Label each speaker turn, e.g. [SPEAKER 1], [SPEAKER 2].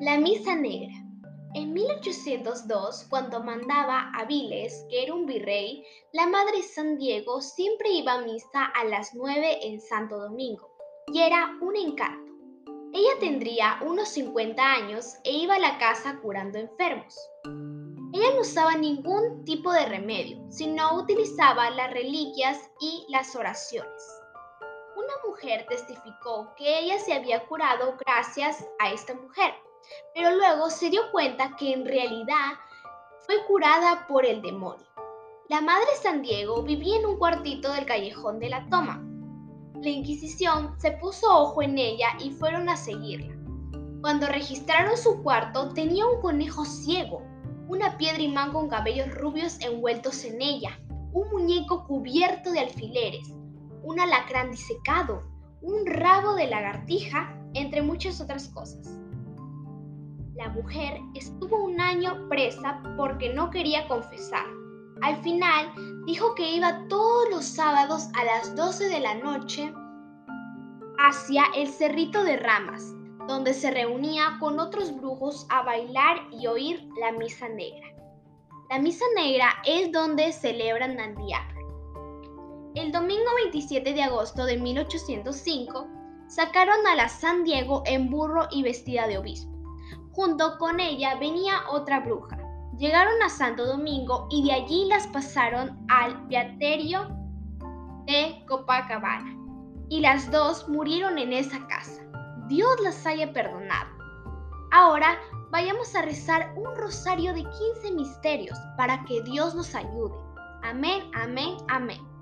[SPEAKER 1] La Misa Negra. En 1802, cuando mandaba a Viles, que era un virrey, la Madre San Diego siempre iba a misa a las 9 en Santo Domingo, y era un encanto. Ella tendría unos 50 años e iba a la casa curando enfermos. Ella no usaba ningún tipo de remedio, sino utilizaba las reliquias y las oraciones. Una mujer testificó que ella se había curado gracias a esta mujer pero luego se dio cuenta que en realidad fue curada por el demonio. La madre San Diego vivía en un cuartito del callejón de la toma. La Inquisición se puso ojo en ella y fueron a seguirla. Cuando registraron su cuarto tenía un conejo ciego, una piedra imán con cabellos rubios envueltos en ella, un muñeco cubierto de alfileres, un alacrán disecado, un rabo de lagartija, entre muchas otras cosas. La mujer estuvo un año presa porque no quería confesar. Al final dijo que iba todos los sábados a las 12 de la noche hacia el Cerrito de Ramas, donde se reunía con otros brujos a bailar y oír la misa negra. La misa negra es donde celebran al diablo. El domingo 27 de agosto de 1805 sacaron a la San Diego en burro y vestida de obispo. Junto con ella venía otra bruja. Llegaron a Santo Domingo y de allí las pasaron al Beaterio de Copacabana. Y las dos murieron en esa casa. Dios las haya perdonado. Ahora vayamos a rezar un rosario de 15 misterios para que Dios nos ayude. Amén, amén, amén.